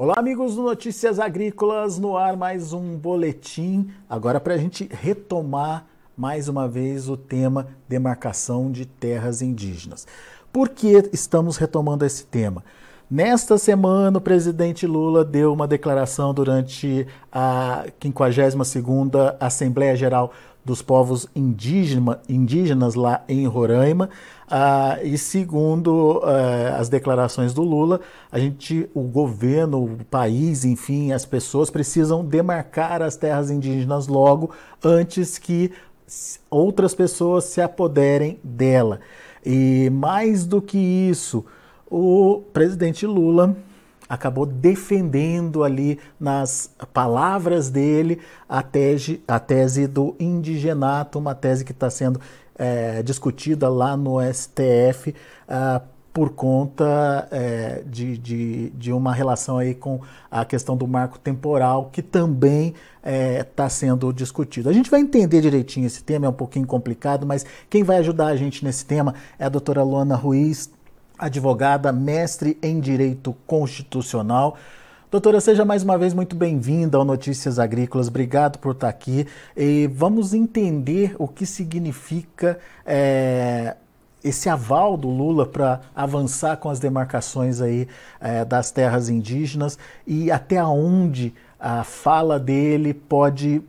Olá, amigos do Notícias Agrícolas, no ar mais um boletim. Agora, para a gente retomar mais uma vez o tema demarcação de terras indígenas. Por que estamos retomando esse tema? Nesta semana, o presidente Lula deu uma declaração durante a 52ª Assembleia Geral dos povos indígena, indígenas lá em Roraima. Ah, e segundo ah, as declarações do Lula, a gente, o governo, o país, enfim, as pessoas precisam demarcar as terras indígenas logo antes que outras pessoas se apoderem dela. E mais do que isso, o presidente Lula acabou defendendo ali nas palavras dele a tese, a tese do indigenato, uma tese que está sendo é, discutida lá no STF ah, por conta é, de, de, de, uma relação aí com a questão do marco temporal, que também está é, tá sendo discutido. A gente vai entender direitinho esse tema, é um pouquinho complicado, mas quem vai ajudar a gente nesse tema é a doutora Luana Ruiz, advogada, mestre em Direito Constitucional. Doutora, seja mais uma vez muito bem-vinda ao Notícias Agrícolas. Obrigado por estar aqui. E vamos entender o que significa é, esse aval do Lula para avançar com as demarcações aí é, das terras indígenas e até onde a fala dele pode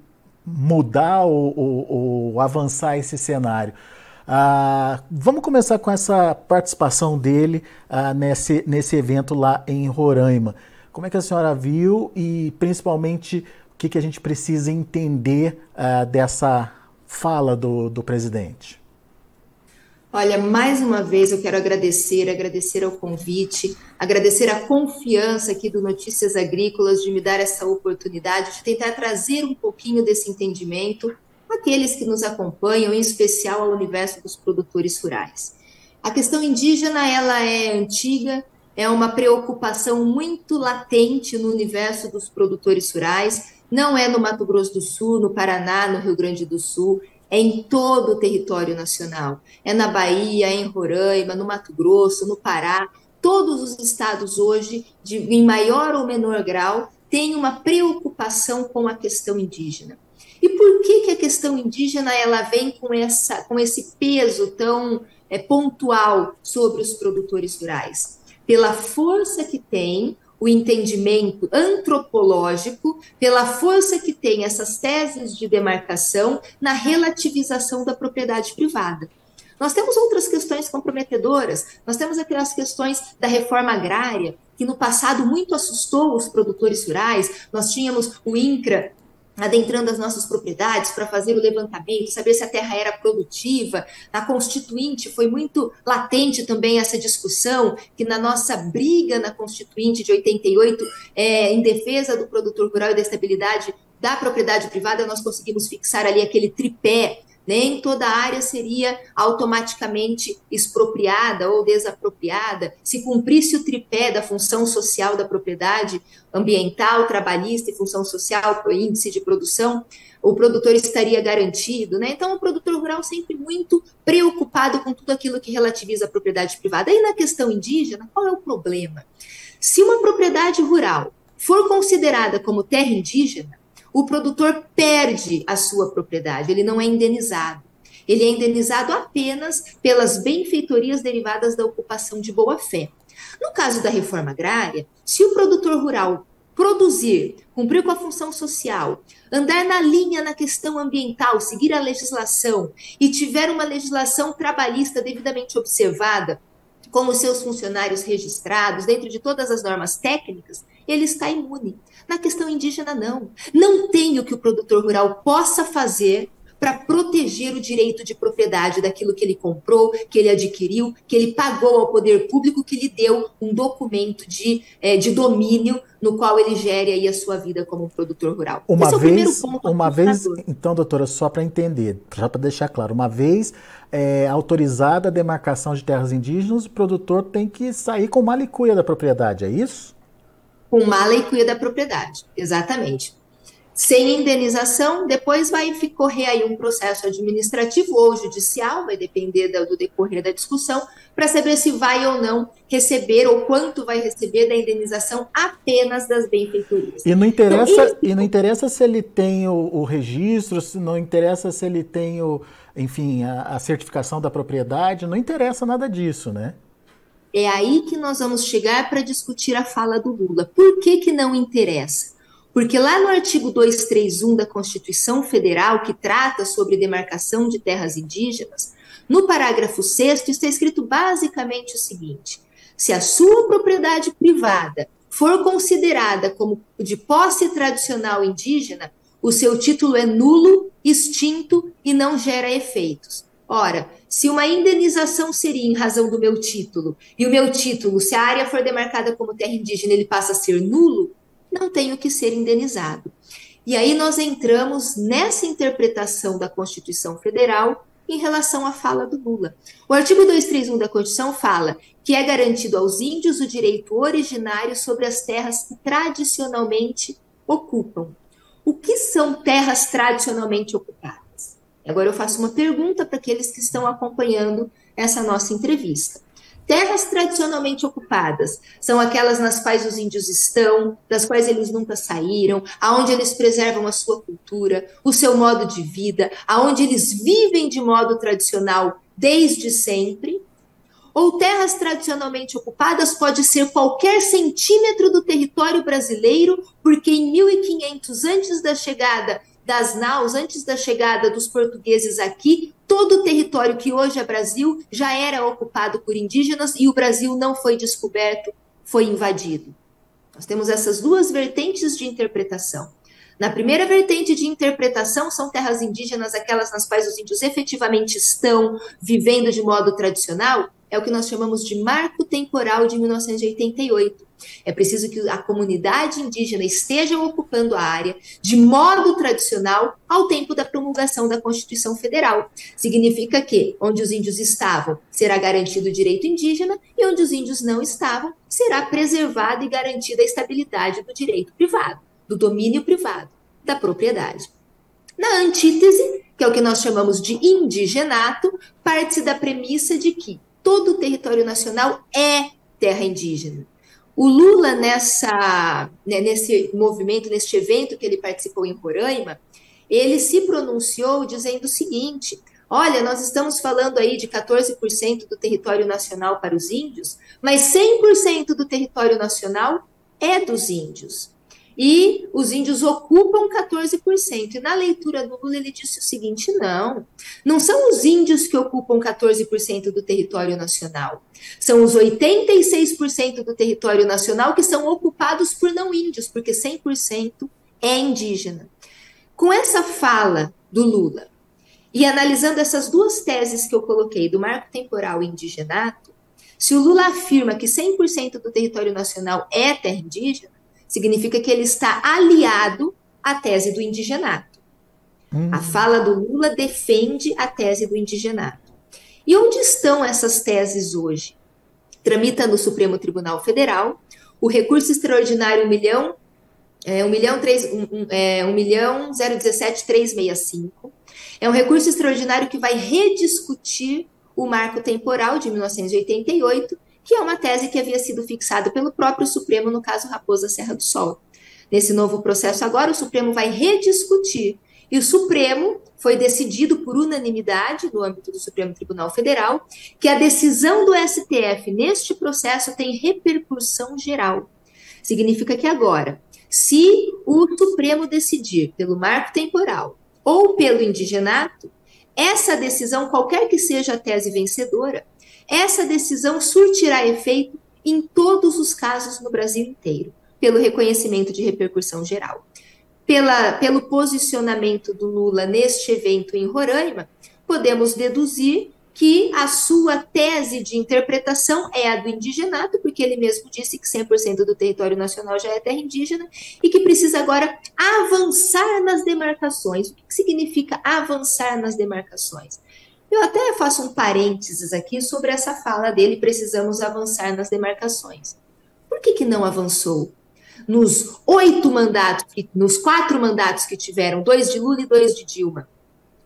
mudar ou, ou, ou avançar esse cenário. Ah, vamos começar com essa participação dele ah, nesse, nesse evento lá em Roraima. Como é que a senhora viu e principalmente o que, que a gente precisa entender ah, dessa fala do, do presidente? Olha, mais uma vez eu quero agradecer, agradecer ao convite, agradecer a confiança aqui do Notícias Agrícolas de me dar essa oportunidade de tentar trazer um pouquinho desse entendimento aqueles que nos acompanham, em especial ao universo dos produtores rurais. A questão indígena, ela é antiga, é uma preocupação muito latente no universo dos produtores rurais, não é no Mato Grosso do Sul, no Paraná, no Rio Grande do Sul, é em todo o território nacional. É na Bahia, em Roraima, no Mato Grosso, no Pará. Todos os estados hoje, de, em maior ou menor grau, têm uma preocupação com a questão indígena. E por que, que a questão indígena ela vem com, essa, com esse peso tão é, pontual sobre os produtores rurais? Pela força que tem o entendimento antropológico, pela força que tem essas teses de demarcação na relativização da propriedade privada. Nós temos outras questões comprometedoras, nós temos aquelas questões da reforma agrária, que no passado muito assustou os produtores rurais, nós tínhamos o INCRA adentrando as nossas propriedades para fazer o levantamento, saber se a terra era produtiva. Na Constituinte foi muito latente também essa discussão, que na nossa briga na Constituinte de 88, é, em defesa do produtor rural e da estabilidade da propriedade privada, nós conseguimos fixar ali aquele tripé nem toda área seria automaticamente expropriada ou desapropriada se cumprisse o tripé da função social da propriedade ambiental, trabalhista e função social para o índice de produção, o produtor estaria garantido, né? Então, o produtor rural sempre muito preocupado com tudo aquilo que relativiza a propriedade privada. E na questão indígena, qual é o problema? Se uma propriedade rural for considerada como terra indígena, o produtor perde a sua propriedade, ele não é indenizado. Ele é indenizado apenas pelas benfeitorias derivadas da ocupação de boa-fé. No caso da reforma agrária, se o produtor rural produzir, cumprir com a função social, andar na linha na questão ambiental, seguir a legislação e tiver uma legislação trabalhista devidamente observada, com os seus funcionários registrados, dentro de todas as normas técnicas, ele está imune. Na questão indígena, não. Não tem o que o produtor rural possa fazer para proteger o direito de propriedade daquilo que ele comprou, que ele adquiriu, que ele pagou ao poder público, que lhe deu um documento de, é, de domínio no qual ele gere aí a sua vida como produtor rural. Uma Esse vez, é uma vez, então, doutora, só para entender, só para deixar claro, uma vez é, autorizada a demarcação de terras indígenas, o produtor tem que sair com malicuia da propriedade, é isso? Com mala e cuia da propriedade, exatamente. sem indenização, depois vai correr aí um processo administrativo ou judicial, vai depender do decorrer da discussão, para saber se vai ou não receber ou quanto vai receber da indenização apenas das benfeitorias. E não interessa, então, e não interessa se ele tem o, o, registro, se não interessa se ele tem o, enfim, a, a certificação da propriedade, não interessa nada disso, né? É aí que nós vamos chegar para discutir a fala do Lula. Por que, que não interessa? Porque lá no artigo 231 da Constituição Federal, que trata sobre demarcação de terras indígenas, no parágrafo 6 está escrito basicamente o seguinte: se a sua propriedade privada for considerada como de posse tradicional indígena, o seu título é nulo, extinto e não gera efeitos. Ora, se uma indenização seria em razão do meu título, e o meu título, se a área for demarcada como terra indígena, ele passa a ser nulo, não tenho que ser indenizado. E aí nós entramos nessa interpretação da Constituição Federal em relação à fala do Lula. O artigo 231 da Constituição fala que é garantido aos índios o direito originário sobre as terras que tradicionalmente ocupam. O que são terras tradicionalmente ocupadas? Agora eu faço uma pergunta para aqueles que estão acompanhando essa nossa entrevista. Terras tradicionalmente ocupadas são aquelas nas quais os índios estão, das quais eles nunca saíram, aonde eles preservam a sua cultura, o seu modo de vida, aonde eles vivem de modo tradicional desde sempre. Ou terras tradicionalmente ocupadas pode ser qualquer centímetro do território brasileiro, porque em 1500 antes da chegada das naus, antes da chegada dos portugueses aqui, todo o território que hoje é Brasil já era ocupado por indígenas e o Brasil não foi descoberto, foi invadido. Nós temos essas duas vertentes de interpretação. Na primeira vertente de interpretação, são terras indígenas aquelas nas quais os índios efetivamente estão vivendo de modo tradicional, é o que nós chamamos de marco temporal de 1988. É preciso que a comunidade indígena esteja ocupando a área de modo tradicional ao tempo da promulgação da Constituição Federal. Significa que onde os índios estavam será garantido o direito indígena e onde os índios não estavam será preservada e garantida a estabilidade do direito privado, do domínio privado, da propriedade. Na antítese, que é o que nós chamamos de indigenato, parte-se da premissa de que todo o território nacional é terra indígena. O Lula, nessa, né, nesse movimento, neste evento que ele participou em Roraima, ele se pronunciou dizendo o seguinte: olha, nós estamos falando aí de 14% do território nacional para os índios, mas 100% do território nacional é dos índios e os índios ocupam 14%. E na leitura do Lula ele disse o seguinte: não, não são os índios que ocupam 14% do território nacional, são os 86% do território nacional que são ocupados por não índios, porque 100% é indígena. Com essa fala do Lula e analisando essas duas teses que eu coloquei, do marco temporal e indigenato, se o Lula afirma que 100% do território nacional é terra indígena, significa que ele está aliado à tese do indigenato. Hum. A fala do Lula defende a tese do indigenato. E onde estão essas teses hoje? Tramita no Supremo Tribunal Federal o recurso extraordinário 1 milhão, é, 1 milhão, 3, 1, é, 1 milhão 017 365. É um recurso extraordinário que vai rediscutir o marco temporal de 1988 que é uma tese que havia sido fixada pelo próprio Supremo no caso Raposa Serra do Sol. Nesse novo processo agora, o Supremo vai rediscutir e o Supremo foi decidido por unanimidade no âmbito do Supremo Tribunal Federal que a decisão do STF neste processo tem repercussão geral. Significa que agora, se o Supremo decidir pelo marco temporal ou pelo indigenato, essa decisão, qualquer que seja a tese vencedora, essa decisão surtirá efeito em todos os casos no Brasil inteiro, pelo reconhecimento de repercussão geral. Pela, pelo posicionamento do Lula neste evento em Roraima, podemos deduzir que a sua tese de interpretação é a do indigenato, porque ele mesmo disse que 100% do território nacional já é terra indígena e que precisa agora avançar nas demarcações. O que significa avançar nas demarcações? Eu até faço um parênteses aqui sobre essa fala dele, precisamos avançar nas demarcações. Por que, que não avançou? nos oito mandatos, nos quatro mandatos que tiveram, dois de Lula e dois de Dilma?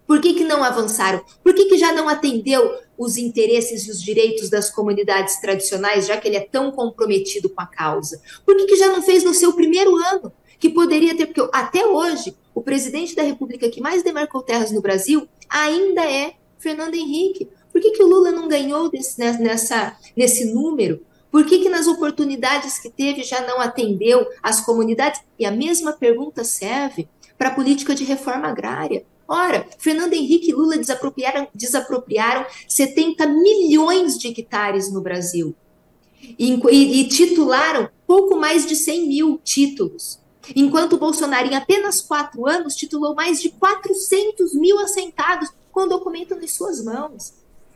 Por que, que não avançaram? Por que, que já não atendeu os interesses e os direitos das comunidades tradicionais, já que ele é tão comprometido com a causa? Por que, que já não fez no seu primeiro ano? Que poderia ter, porque até hoje, o presidente da República que mais demarcou terras no Brasil ainda é Fernando Henrique. Por que, que o Lula não ganhou desse, nessa, nesse número? Por que, que nas oportunidades que teve já não atendeu as comunidades? E a mesma pergunta serve para a política de reforma agrária. Ora, Fernando Henrique e Lula desapropriaram, desapropriaram 70 milhões de hectares no Brasil e, e, titularam pouco mais de 100 mil títulos. Enquanto Bolsonaro, em apenas quatro anos, titulou mais de 400 mil assentados com o documento nas suas mãos.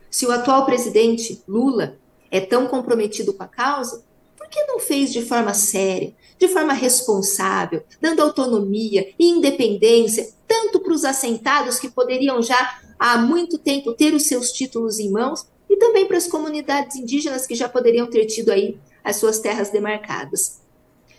Se o atual presidente, Lula, é tão comprometido com a causa, por que não fez de forma séria, de forma responsável, dando autonomia e independência, tanto para os assentados que poderiam já há muito tempo ter os seus títulos em mãos, e também para as comunidades indígenas que já poderiam ter tido aí as suas terras demarcadas.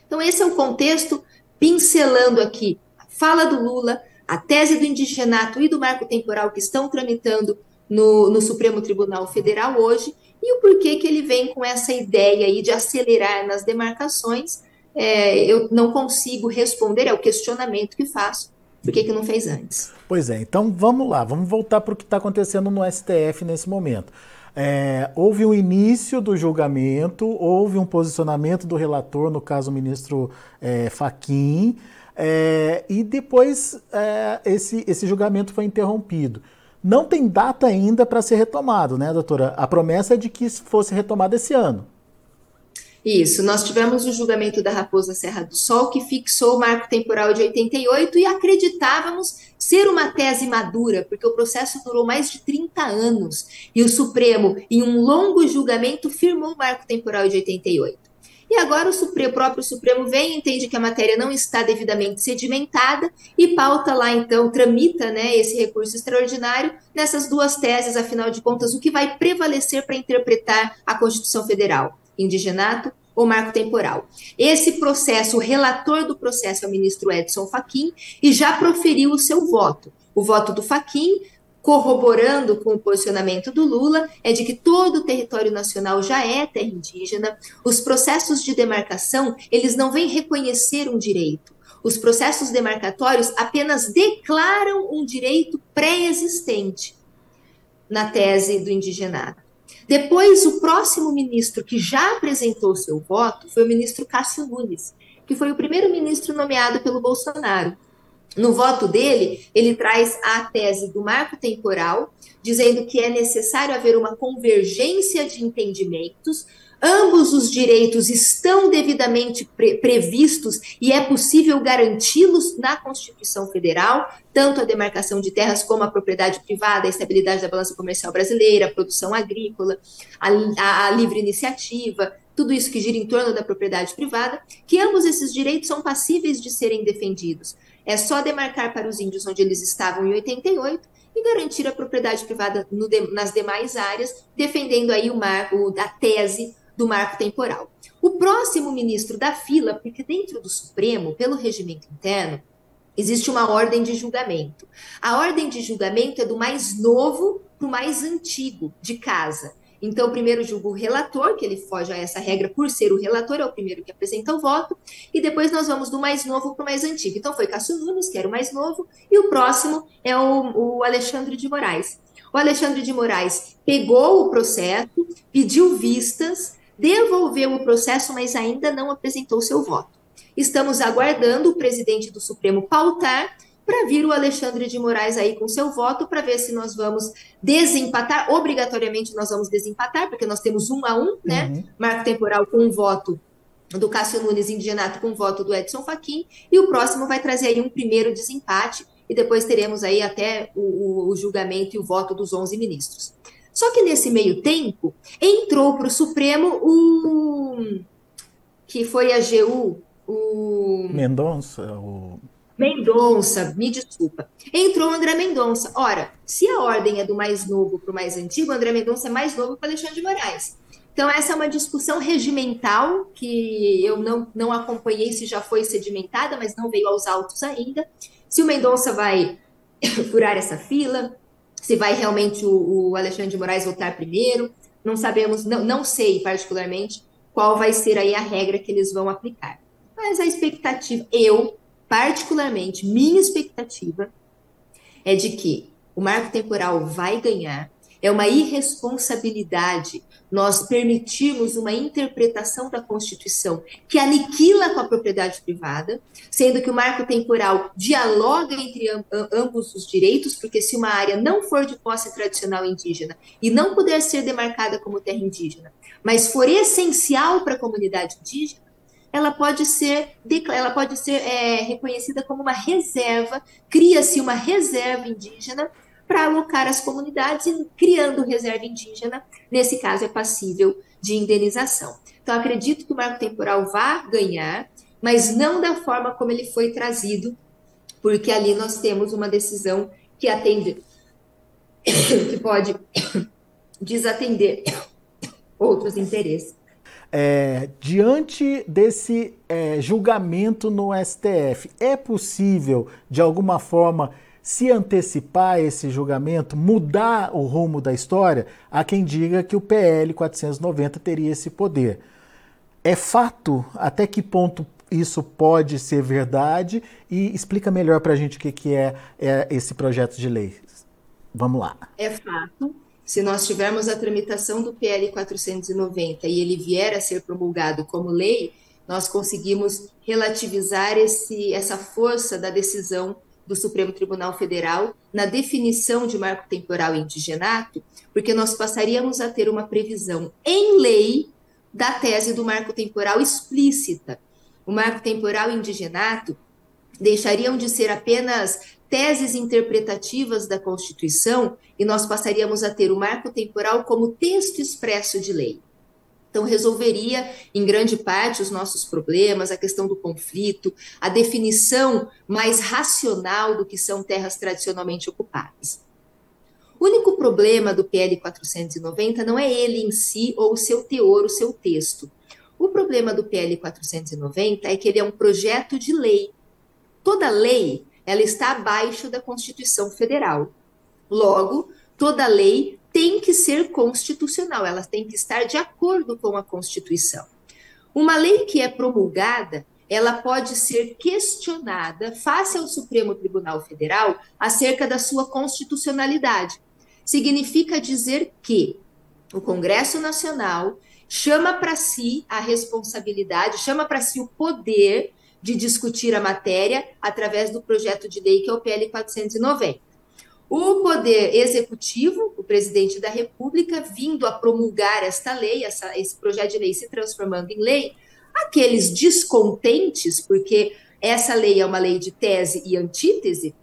Então, esse é o contexto, pincelando aqui a fala do Lula, a tese do indigenato e do marco temporal que estão tramitando no, no Supremo Tribunal Federal hoje, e o porquê que ele vem com essa ideia aí de acelerar nas demarcações, é, eu não consigo responder, é o questionamento que faço, por que, que não fez antes? Pois é, então vamos lá, vamos voltar para o que está acontecendo no STF nesse momento. É, houve o início do julgamento, houve um posicionamento do relator, no caso o ministro é, Faquim, é, e depois é, esse, esse julgamento foi interrompido. Não tem data ainda para ser retomado, né, doutora? A promessa é de que fosse retomado esse ano. Isso, nós tivemos o julgamento da Raposa Serra do Sol, que fixou o marco temporal de 88 e acreditávamos ser uma tese madura, porque o processo durou mais de 30 anos e o Supremo, em um longo julgamento, firmou o marco temporal de 88. E agora o, Supremo, o próprio Supremo vem, entende que a matéria não está devidamente sedimentada e pauta lá, então, tramita né, esse recurso extraordinário nessas duas teses, afinal de contas, o que vai prevalecer para interpretar a Constituição Federal? Indigenato ou marco temporal. Esse processo, o relator do processo é o ministro Edson Fachin e já proferiu o seu voto. O voto do Fachin corroborando com o posicionamento do Lula, é de que todo o território nacional já é terra indígena. Os processos de demarcação, eles não vêm reconhecer um direito. Os processos demarcatórios apenas declaram um direito pré-existente na tese do indigenato. Depois, o próximo ministro que já apresentou seu voto foi o ministro Cássio Nunes, que foi o primeiro ministro nomeado pelo Bolsonaro. No voto dele, ele traz a tese do marco temporal, dizendo que é necessário haver uma convergência de entendimentos, ambos os direitos estão devidamente pre previstos e é possível garanti-los na Constituição Federal, tanto a demarcação de terras como a propriedade privada, a estabilidade da balança comercial brasileira, a produção agrícola, a, a, a livre iniciativa, tudo isso que gira em torno da propriedade privada, que ambos esses direitos são passíveis de serem defendidos. É só demarcar para os índios onde eles estavam em 88 e garantir a propriedade privada no, nas demais áreas, defendendo aí o marco, a tese do marco temporal. O próximo ministro da fila, porque dentro do Supremo, pelo regimento interno, existe uma ordem de julgamento. A ordem de julgamento é do mais novo para o mais antigo de casa. Então, primeiro julga o relator, que ele foge a essa regra por ser o relator, é o primeiro que apresenta o voto, e depois nós vamos do mais novo para o mais antigo. Então, foi Cássio Nunes, que era o mais novo, e o próximo é o, o Alexandre de Moraes. O Alexandre de Moraes pegou o processo, pediu vistas, devolveu o processo, mas ainda não apresentou seu voto. Estamos aguardando o presidente do Supremo pautar para vir o Alexandre de Moraes aí com seu voto para ver se nós vamos desempatar. Obrigatoriamente nós vamos desempatar, porque nós temos um a um, né? Uhum. Marco temporal com um voto do Cássio Nunes indigenato com o voto do Edson Fachin, e o próximo vai trazer aí um primeiro desempate, e depois teremos aí até o, o, o julgamento e o voto dos 11 ministros. Só que nesse meio tempo, entrou para o Supremo o que foi a GU, o Mendonça, o Mendonça, me desculpa. Entrou André Mendonça. Ora, se a ordem é do mais novo para o mais antigo, André Mendonça é mais novo que Alexandre de Moraes. Então, essa é uma discussão regimental que eu não, não acompanhei se já foi sedimentada, mas não veio aos autos ainda. Se o Mendonça vai furar essa fila, se vai realmente o, o Alexandre de Moraes votar primeiro, não sabemos, não, não sei particularmente qual vai ser aí a regra que eles vão aplicar. Mas a expectativa, eu, particularmente, minha expectativa é de que o marco temporal vai ganhar, é uma irresponsabilidade nós permitirmos uma interpretação da Constituição que aniquila com a propriedade privada, sendo que o marco temporal dialoga entre ambos os direitos, porque se uma área não for de posse tradicional indígena e não puder ser demarcada como terra indígena, mas for essencial para a comunidade indígena, ela pode ser, ela pode ser é, reconhecida como uma reserva, cria-se uma reserva indígena para alocar as comunidades e criando reserva indígena, nesse caso é passível de indenização. Então acredito que o marco temporal vá ganhar, mas não da forma como ele foi trazido, porque ali nós temos uma decisão que atende, que pode desatender outros interesses. É, diante desse é, julgamento no STF, é possível, de alguma forma, se antecipar esse julgamento, mudar o rumo da história, há quem diga que o PL 490 teria esse poder. É fato? Até que ponto isso pode ser verdade? E explica melhor para a gente o que, que é, é esse projeto de lei. Vamos lá. É fato. Se nós tivermos a tramitação do PL 490 e ele vier a ser promulgado como lei, nós conseguimos relativizar esse, essa força da decisão do Supremo Tribunal Federal na definição de marco temporal indigenato, porque nós passaríamos a ter uma previsão em lei da tese do marco temporal explícita. O marco temporal indigenato deixariam de ser apenas teses interpretativas da Constituição e nós passaríamos a ter o marco temporal como texto expresso de lei. Então, resolveria, em grande parte, os nossos problemas, a questão do conflito, a definição mais racional do que são terras tradicionalmente ocupadas. O único problema do PL 490 não é ele em si ou o seu teor, o seu texto. O problema do PL 490 é que ele é um projeto de lei. Toda lei, ela está abaixo da Constituição Federal. Logo, toda lei tem que ser constitucional, ela tem que estar de acordo com a Constituição. Uma lei que é promulgada, ela pode ser questionada face ao Supremo Tribunal Federal acerca da sua constitucionalidade. Significa dizer que o Congresso Nacional chama para si a responsabilidade, chama para si o poder de discutir a matéria através do projeto de lei que é o PL 490. O poder executivo, o presidente da República, vindo a promulgar esta lei, essa, esse projeto de lei se transformando em lei, aqueles descontentes, porque essa lei é uma lei de tese e antítese,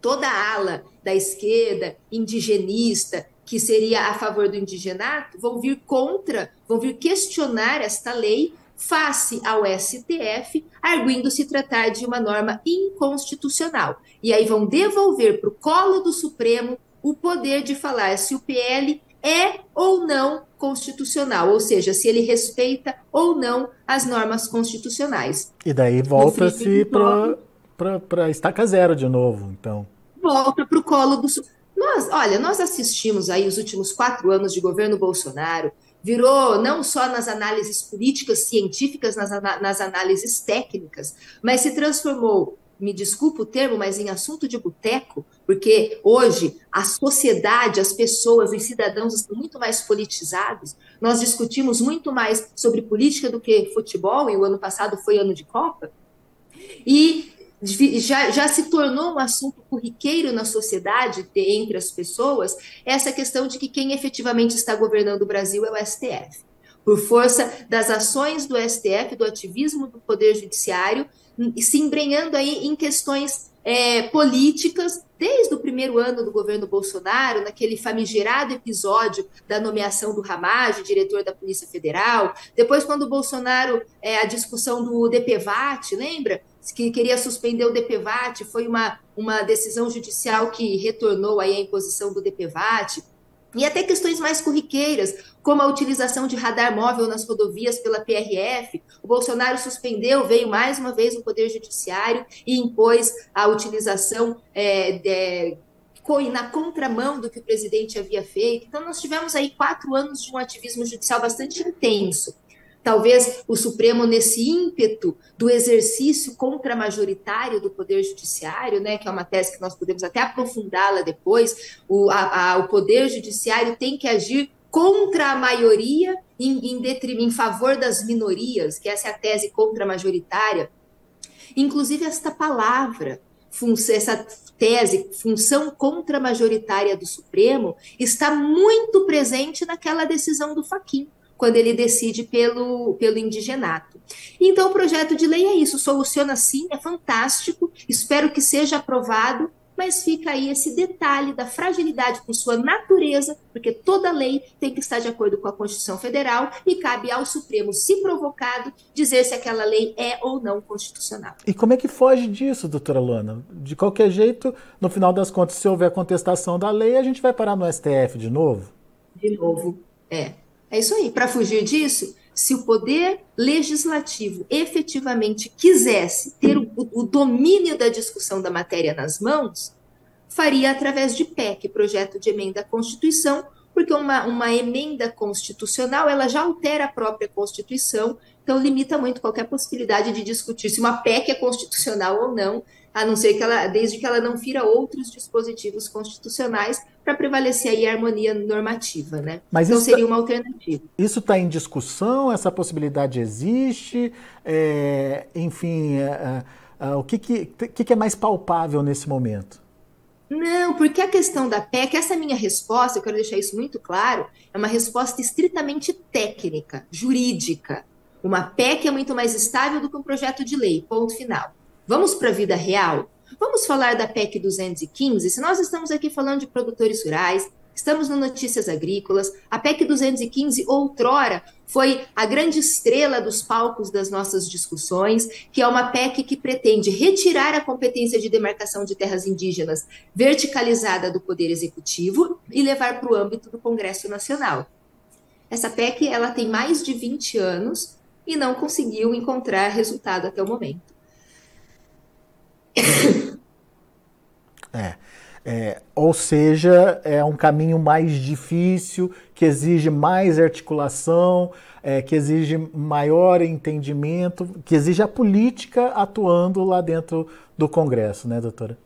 toda a ala da esquerda indigenista, que seria a favor do indigenato, vão vir contra, vão vir questionar esta lei face ao STF, arguindo se tratar de uma norma inconstitucional. E aí vão devolver para o colo do Supremo o poder de falar se o PL é ou não constitucional, ou seja, se ele respeita ou não as normas constitucionais. E daí volta-se para estaca zero de novo, então. Volta para o colo do. Nós, olha, nós assistimos aí os últimos quatro anos de governo Bolsonaro virou não só nas análises políticas científicas, nas, nas análises técnicas, mas se transformou me desculpa o termo, mas em assunto de boteco, porque hoje a sociedade, as pessoas, os cidadãos estão muito mais politizados. Nós discutimos muito mais sobre política do que futebol, e o ano passado foi ano de Copa. E já, já se tornou um assunto corriqueiro na sociedade, entre as pessoas, essa questão de que quem efetivamente está governando o Brasil é o STF. Por força das ações do STF, do ativismo do Poder Judiciário, se embrenhando aí em questões é, políticas, desde o primeiro ano do governo Bolsonaro, naquele famigerado episódio da nomeação do Ramage, diretor da Polícia Federal, depois quando o Bolsonaro, é, a discussão do DPVAT, lembra? Que queria suspender o DPVAT, foi uma, uma decisão judicial que retornou aí a imposição do DPVAT. E até questões mais corriqueiras, como a utilização de radar móvel nas rodovias pela PRF. O Bolsonaro suspendeu, veio mais uma vez no Poder Judiciário e impôs a utilização é, de, na contramão do que o presidente havia feito. Então, nós tivemos aí quatro anos de um ativismo judicial bastante intenso. Talvez o Supremo, nesse ímpeto do exercício contramajoritário do Poder Judiciário, né, que é uma tese que nós podemos até aprofundá-la depois, o, a, a, o Poder Judiciário tem que agir contra a maioria em, em, em favor das minorias, que essa é a tese contramajoritária. Inclusive, esta palavra, essa tese, função contramajoritária do Supremo, está muito presente naquela decisão do Faquim quando ele decide pelo, pelo indigenato. Então, o projeto de lei é isso, soluciona sim, é fantástico, espero que seja aprovado, mas fica aí esse detalhe da fragilidade por sua natureza, porque toda lei tem que estar de acordo com a Constituição Federal e cabe ao Supremo, se provocado, dizer se aquela lei é ou não constitucional. E como é que foge disso, doutora Luana? De qualquer jeito, no final das contas, se houver contestação da lei, a gente vai parar no STF de novo? De novo, é. É isso aí. Para fugir disso, se o poder legislativo efetivamente quisesse ter o, o, domínio da discussão da matéria nas mãos, faria através de PEC, projeto de emenda à Constituição, porque uma, uma emenda constitucional ela já altera a própria Constituição, então limita muito qualquer possibilidade de discutir se uma PEC é constitucional ou não, a não ser que ela, desde que ela não fira outros dispositivos constitucionais para prevalecer aí a harmonia normativa, né? Mas então seria tá, uma alternativa. Isso está em discussão? Essa possibilidade existe? É, enfim, é, é, é o que, que, que, que é mais palpável nesse momento? Não, porque a questão da PEC, essa minha resposta, eu quero deixar isso muito claro, é uma resposta estritamente técnica, jurídica. Uma PEC é muito mais estável do que um projeto de lei, ponto final. Vamos para a vida real? Vamos falar da PEC 215? Se nós estamos aqui falando de produtores rurais, estamos no Notícias Agrícolas, a PEC 215, outrora, foi a grande estrela dos palcos das nossas discussões, que é uma PEC que pretende retirar a competência de demarcação de terras indígenas verticalizada do Poder Executivo e levar para o âmbito do Congresso Nacional. Essa PEC ela tem mais de 20 anos e não conseguiu encontrar resultado até o momento. É, é, ou seja, é um caminho mais difícil, que exige mais articulação, é, que exige maior entendimento, que exige a política atuando lá dentro do Congresso, né, doutora?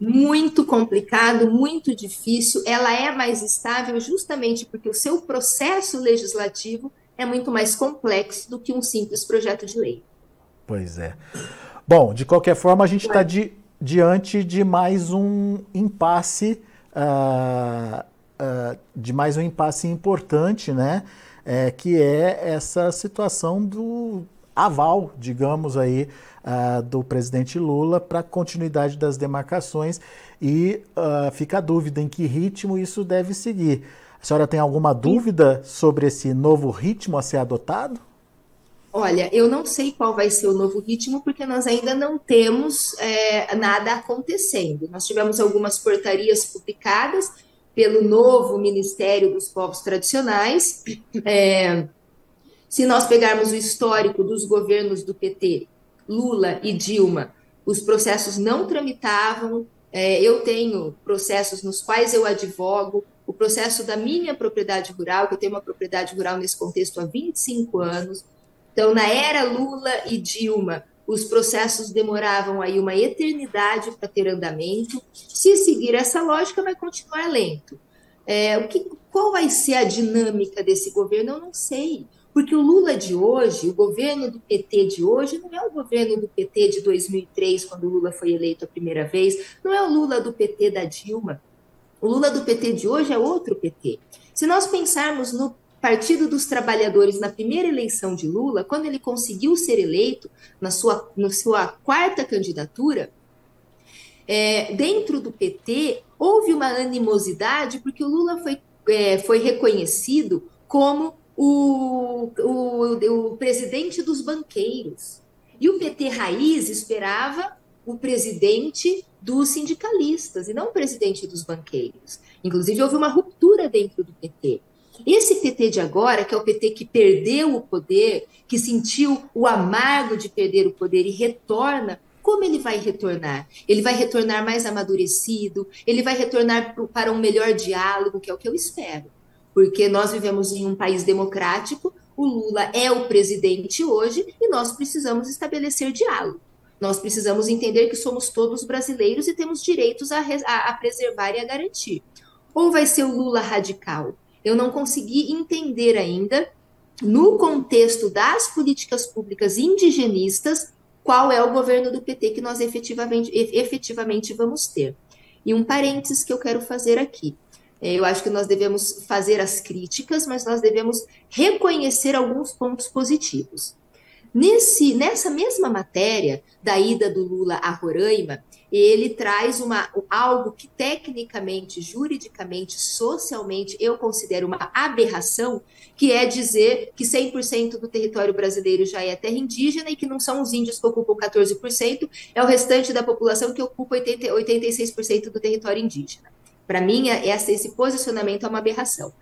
Muito complicado, muito difícil. Ela é mais estável justamente porque o seu processo legislativo é muito mais complexo do que um simples projeto de lei. Pois é. Bom, de qualquer forma, a gente está di diante de mais um impasse, uh, uh, de mais um impasse importante, né? É, que é essa situação do aval, digamos aí, uh, do presidente Lula para a continuidade das demarcações e fica a dúvida em que ritmo isso deve seguir. A senhora tem alguma dúvida sobre esse novo ritmo a ser adotado? Olha, eu não sei qual vai ser o novo ritmo, porque nós ainda não temos é, nada acontecendo. Nós tivemos algumas portarias publicadas pelo novo Ministério dos Povos Tradicionais. É, se nós pegarmos o histórico dos governos do PT, Lula e Dilma, os processos não tramitavam. É, eu tenho processos nos quais eu advogo, o processo da minha propriedade rural, que eu tenho uma propriedade rural nesse contexto há 25 anos então, na era Lula e Dilma, os processos demoravam aí uma eternidade para ter andamento. Se seguir essa lógica, vai continuar lento. É, o que, qual vai ser a dinâmica desse governo? Eu não sei. Porque o Lula de hoje, o governo do PT de hoje, não é o governo do PT de 2003, quando o Lula foi eleito a primeira vez, não é o Lula do PT da Dilma. O Lula do PT de hoje é outro PT. Se nós pensarmos no Partido dos Trabalhadores, na primeira eleição de Lula, quando ele conseguiu ser eleito, na sua, na sua quarta candidatura, é, dentro do PT, houve uma animosidade, porque o Lula foi, é, foi reconhecido como o, o, o presidente dos banqueiros. E o PT raiz esperava o presidente dos sindicalistas e não o presidente dos banqueiros. Inclusive, houve uma ruptura dentro do PT. Esse PT de agora, que é o PT que perdeu o poder, que sentiu o amargo de perder o poder e retorna, como ele vai retornar? Ele vai retornar mais amadurecido, ele vai retornar para um melhor diálogo, que é o que eu espero. Porque nós vivemos em um país democrático, o Lula é o presidente hoje e nós precisamos estabelecer diálogo. Nós precisamos entender que somos todos brasileiros e temos direitos a, a, a preservar e a garantir. Ou vai ser o Lula radical, eu não consegui entender ainda, no contexto das políticas públicas indigenistas, qual é o governo do PT que nós efetivamente, efetivamente vamos ter. E um parênteses que eu quero fazer aqui. É, eu acho que nós devemos fazer as críticas, mas nós devemos reconhecer alguns pontos positivos. Nesse, nessa mesma matéria da ida do Lula a Roraima, ele traz uma, algo que tecnicamente, juridicamente, socialmente, eu considero uma aberração, que é dizer que 100% do território brasileiro já é terra indígena e que não são os índios que ocupam 14%, é o restante da população que ocupa 80, 86% do território indígena. Para mim, é, esse posicionamento é uma aberração.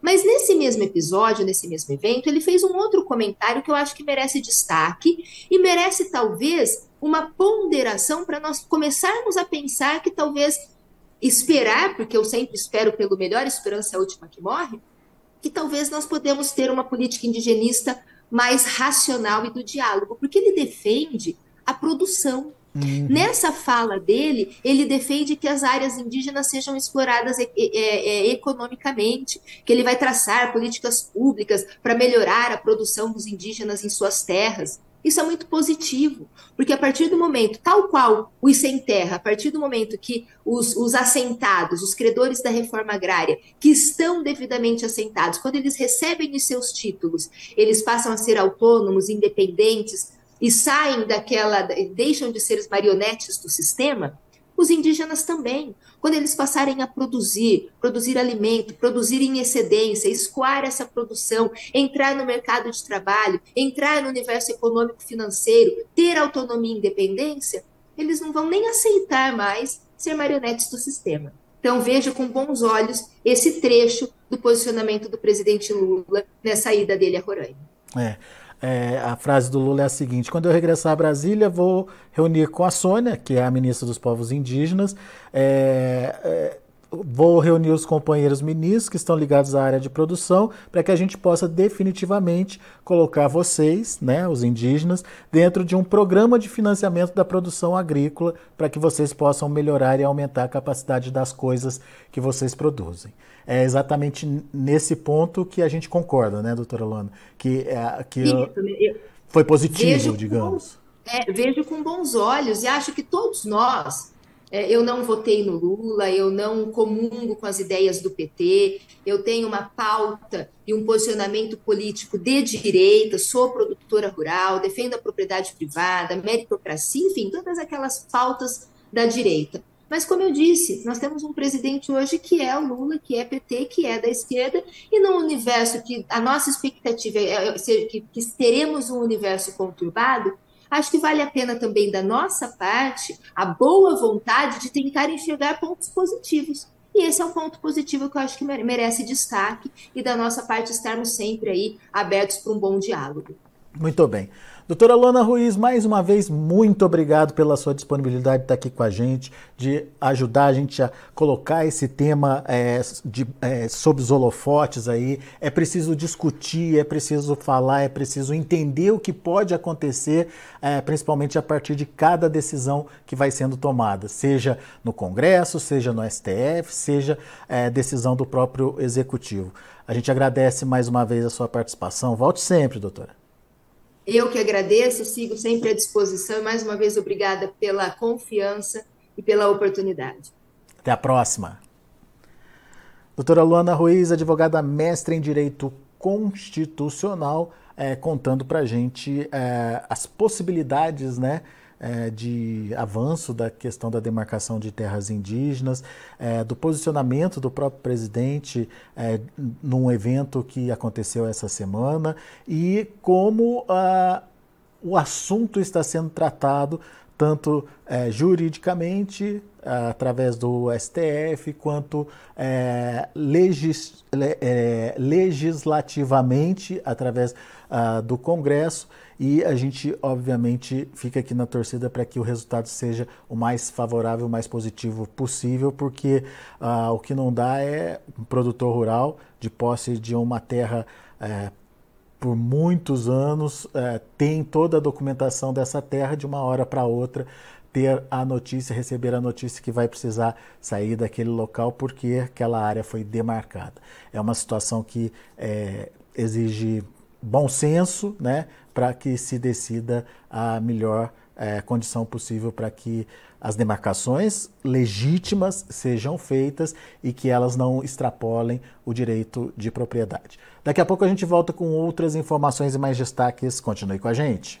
Mas nesse mesmo episódio, nesse mesmo evento, ele fez um outro comentário que eu acho que merece destaque e merece talvez uma ponderação para nós começarmos a pensar que talvez esperar, porque eu sempre espero pelo melhor, esperança é a última que morre, que talvez nós podemos ter uma política indigenista mais racional e do diálogo, porque ele defende a produção, Uhum. Nessa fala dele, ele defende que as áreas indígenas sejam exploradas e, e, e, economicamente, que ele vai traçar políticas públicas para melhorar a produção dos indígenas em suas terras. Isso é muito positivo, porque a partir do momento, tal qual os sem terra, a partir do momento que os, os assentados, os credores da reforma agrária, que estão devidamente assentados, quando eles recebem os seus títulos, eles passam a ser autônomos, independentes, e saem daquela, deixam de ser marionetes do sistema, os indígenas também, quando eles passarem a produzir, produzir alimento, produzir em excedência, escoar essa produção, entrar no mercado de trabalho, entrar no universo econômico financeiro, ter autonomia e independência, eles não vão nem aceitar mais ser marionetes do sistema. Então veja com bons olhos esse trecho do posicionamento do presidente Lula nessa ida dele a Roraima. É. É, a frase do Lula é a seguinte: quando eu regressar a Brasília, vou reunir com a Sônia, que é a ministra dos Povos Indígenas, é, é, vou reunir os companheiros ministros que estão ligados à área de produção para que a gente possa definitivamente colocar vocês, né, os indígenas, dentro de um programa de financiamento da produção agrícola para que vocês possam melhorar e aumentar a capacidade das coisas que vocês produzem é exatamente nesse ponto que a gente concorda, né, doutora Luana? Que, é, que Isso, foi positivo, digamos. Com, é, vejo com bons olhos e acho que todos nós, eu não votei no Lula, eu não comungo com as ideias do PT, eu tenho uma pauta e um posicionamento político de direita, sou produtora rural, defendo a propriedade privada, meritocracia, enfim, todas aquelas pautas da direita. Mas, como eu disse, nós temos um presidente hoje que é o Lula, que é PT, que é da esquerda, e num universo que a nossa expectativa é, é que, que teremos um universo conturbado, acho que vale a pena também, da nossa parte, a boa vontade de tentar enxergar pontos positivos. E esse é um ponto positivo que eu acho que merece destaque, e da nossa parte estarmos sempre aí abertos para um bom diálogo. Muito bem. Doutora Luana Ruiz, mais uma vez, muito obrigado pela sua disponibilidade de estar aqui com a gente, de ajudar a gente a colocar esse tema é, de, é, sob os holofotes aí. É preciso discutir, é preciso falar, é preciso entender o que pode acontecer, é, principalmente a partir de cada decisão que vai sendo tomada, seja no Congresso, seja no STF, seja decisão do próprio Executivo. A gente agradece mais uma vez a sua participação. Volte sempre, doutora. Eu que agradeço, sigo sempre à disposição. Mais uma vez, obrigada pela confiança e pela oportunidade. Até a próxima. Doutora Luana Ruiz, advogada mestre em Direito Constitucional, é, contando para a gente é, as possibilidades né, é, de avanço da questão da demarcação de terras indígenas, é, do posicionamento do próprio presidente é, num evento que aconteceu essa semana e como ah, o assunto está sendo tratado tanto é, juridicamente, através do STF, quanto é, legis, é, legislativamente, através uh, do Congresso. E a gente, obviamente, fica aqui na torcida para que o resultado seja o mais favorável, o mais positivo possível, porque uh, o que não dá é um produtor rural de posse de uma terra é, por muitos anos, é, tem toda a documentação dessa terra de uma hora para outra ter a notícia, receber a notícia que vai precisar sair daquele local porque aquela área foi demarcada. É uma situação que é, exige bom senso, né, para que se decida a melhor é, condição possível para que as demarcações legítimas sejam feitas e que elas não extrapolem o direito de propriedade. Daqui a pouco a gente volta com outras informações e mais destaques. Continue com a gente.